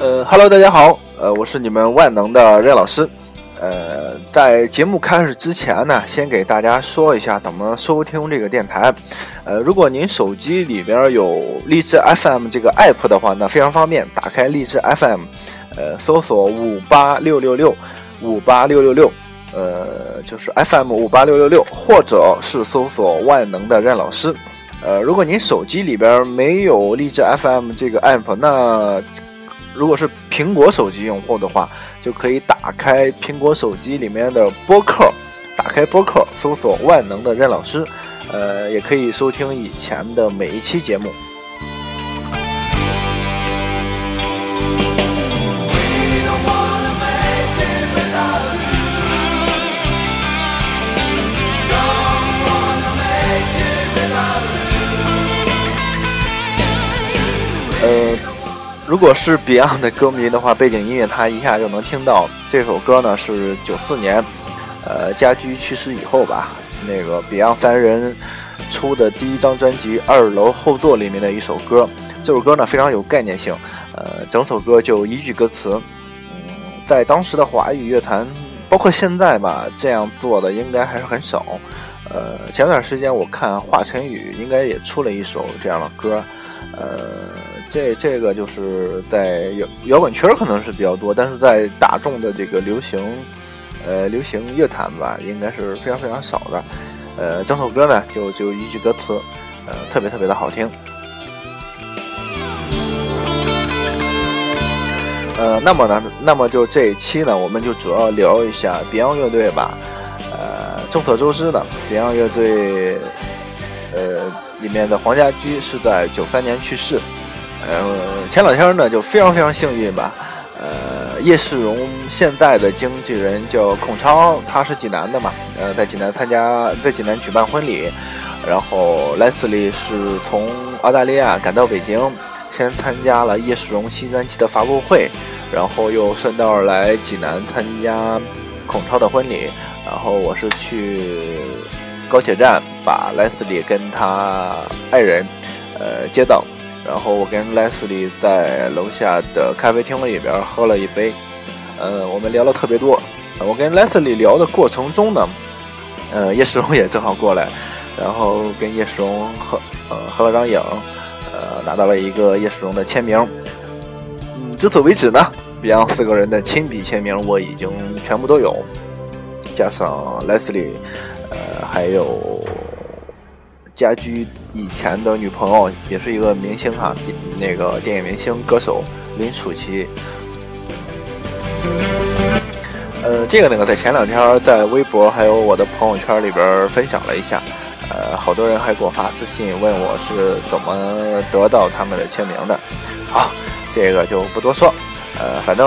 呃哈喽，大家好，呃，我是你们万能的任老师。呃，在节目开始之前呢，先给大家说一下怎么收听这个电台。呃，如果您手机里边有荔枝 FM 这个 app 的话，那非常方便，打开荔枝 FM，呃，搜索五八六六六五八六六六，呃，就是 FM 五八六六六，或者是搜索万能的任老师。呃，如果您手机里边没有荔枝 FM 这个 app，那如果是苹果手机用户的话，就可以打开苹果手机里面的播客，打开播客，搜索“万能的任老师”，呃，也可以收听以前的每一期节目。如果是 Beyond 的歌迷的话，背景音乐他一下就能听到。这首歌呢是九四年，呃，家驹去世以后吧，那个 Beyond 三人出的第一张专辑《二楼后座》里面的一首歌。这首歌呢非常有概念性，呃，整首歌就一句歌词。嗯，在当时的华语乐坛，包括现在吧，这样做的应该还是很少。呃，前段时间我看华晨宇应该也出了一首这样的歌，呃。这这个就是在摇摇滚圈可能是比较多，但是在大众的这个流行，呃，流行乐坛吧，应该是非常非常少的。呃，整首歌呢就就一句歌词，呃，特别特别的好听。呃，那么呢，那么就这一期呢，我们就主要聊一下 Beyond 乐队吧。呃，众所周知的，Beyond 乐队，呃，里面的黄家驹是在九三年去世。呃，前两天呢，就非常非常幸运吧。呃，叶世荣现在的经纪人叫孔超，他是济南的嘛。呃，在济南参加，在济南举办婚礼。然后莱斯利是从澳大利亚赶到北京，先参加了叶世荣新专辑的发布会，然后又顺道来济南参加孔超的婚礼。然后我是去高铁站把莱斯利跟他爱人，呃，接到。然后我跟莱斯利在楼下的咖啡厅里边喝了一杯，呃，我们聊了特别多。我跟莱斯利聊的过程中呢，呃，叶世荣也正好过来，然后跟叶世荣合呃合了张影，呃，拿到了一个叶世荣的签名。嗯，至此为止呢，Beyond 四个人的亲笔签名我已经全部都有，加上莱斯利，呃，还有。家居以前的女朋友也是一个明星哈，那个电影明星歌手林楚琪。呃，这个那个在前两天在微博还有我的朋友圈里边分享了一下，呃，好多人还给我发私信问我是怎么得到他们的签名的。好，这个就不多说。呃，反正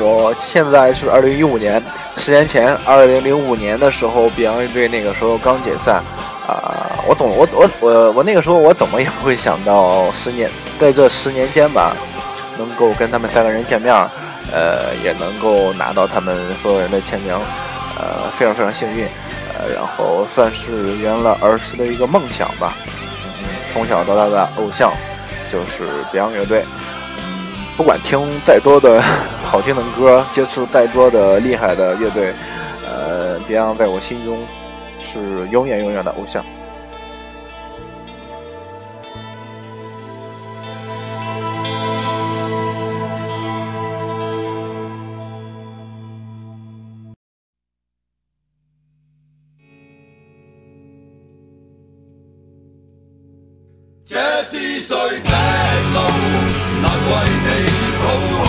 我现在是二零一五年，十年前二零零五年的时候，Beyond 乐队那个时候刚解散。我总我我我我那个时候我怎么也不会想到十年在这十年间吧，能够跟他们三个人见面，呃，也能够拿到他们所有人的签名，呃，非常非常幸运，呃，然后算是圆了儿时的一个梦想吧。嗯，从小到大的偶像就是 Beyond 乐队，嗯，不管听再多的好听的歌，接触再多的厉害的乐队，呃，Beyond 在我心中。是永远永远的偶像。这是谁的路？难为你讨好。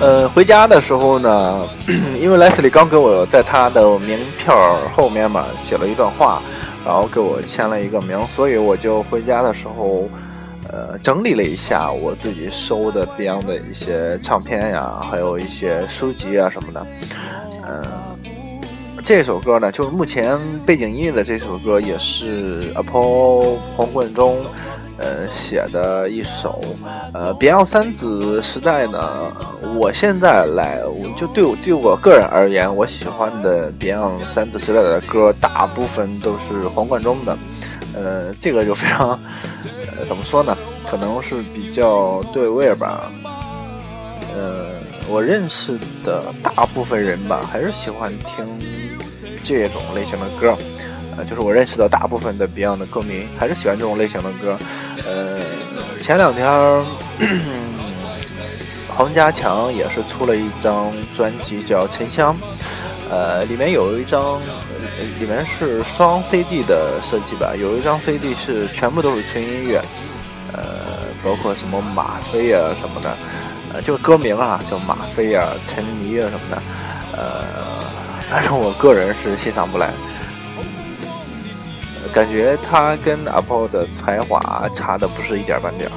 呃，回家的时候呢，因为莱斯利刚给我在他的名片后面嘛写了一段话，然后给我签了一个名，所以我就回家的时候，呃，整理了一下我自己收的 Beyond 的一些唱片呀，还有一些书籍啊什么的。这首歌呢，就是目前背景音乐的这首歌，也是 Apple 黄贯中。呃，写的一首，呃，Beyond 三子时代呢，我现在来，我就对我对我个人而言，我喜欢的 Beyond 三子时代的歌，大部分都是黄贯中的，呃，这个就非常，呃，怎么说呢？可能是比较对味吧。呃我认识的大部分人吧，还是喜欢听这种类型的歌。呃，就是我认识的大部分的 Beyond 的歌迷，还是喜欢这种类型的歌。呃，前两天黄家强也是出了一张专辑，叫《沉香》。呃，里面有一张，里面是双 CD 的设计吧，有一张 CD 是全部都是纯音乐，呃，包括什么吗啡啊什么的，呃，就歌名啊，叫吗啡啊、沉迷啊什么的，呃，反正我个人是欣赏不来，感觉他跟阿婆的才华差的不是一点半点。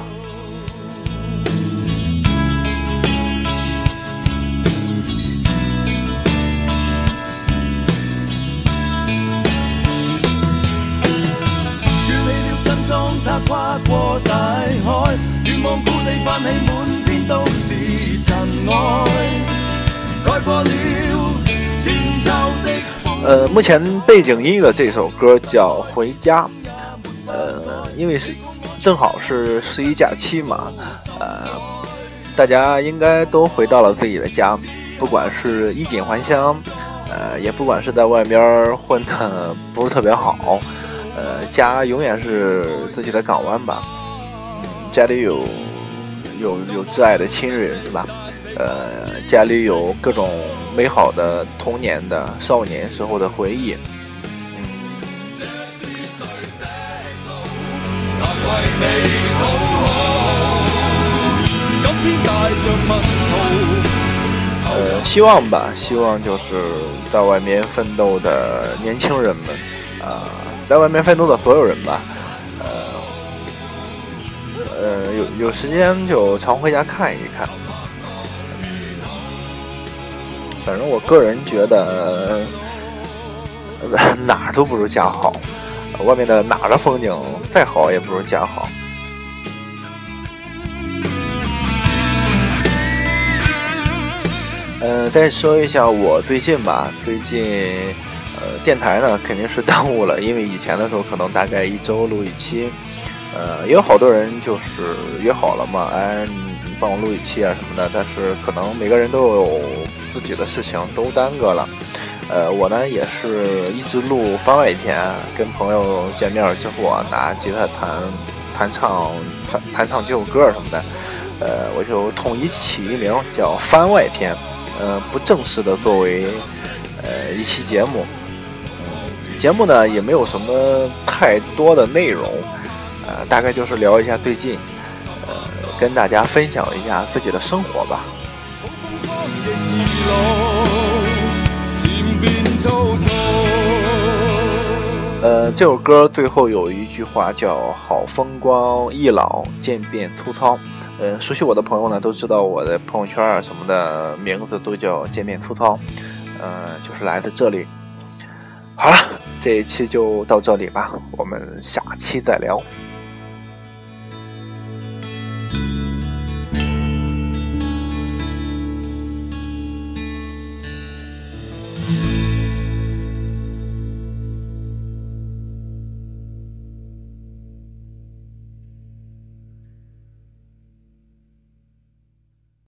跨过大海，愿望故地泛起满天都是尘埃，盖过了。呃，目前背景音乐这首歌叫《回家》，呃，因为是正好是十一假期嘛，呃，大家应该都回到了自己的家，不管是衣锦还乡，呃，也不管是在外边混的不是特别好。呃，家永远是自己的港湾吧。嗯，家里有有有挚爱的亲人是吧？呃，家里有各种美好的童年的少年时候的回忆。嗯。呃，希望吧，希望就是在外面奋斗的年轻人们，啊。在外面奋斗的所有人吧，呃，呃，有有时间就常回家看一看。反正我个人觉得，哪儿都不如家好。外面的哪儿的风景再好，也不如家好。嗯，再说一下我最近吧，最近。呃，电台呢肯定是耽误了，因为以前的时候可能大概一周录一期，呃，也有好多人就是约好了嘛，哎，你帮我录一期啊什么的，但是可能每个人都有自己的事情，都耽搁了。呃，我呢也是一直录番外篇，跟朋友见面之后啊，拿吉他弹弹唱弹唱几首歌什么的，呃，我就统一起一名叫番外篇，呃，不正式的作为呃一期节目。节目呢也没有什么太多的内容，呃，大概就是聊一下最近，呃，跟大家分享一下自己的生活吧。呃，这首歌最后有一句话叫“好风光易老，渐变粗糙”。呃，熟悉我的朋友呢都知道我的朋友圈啊什么的名字都叫“渐变粗糙”，呃，就是来自这里。好了。这一期就到这里吧，我们下期再聊。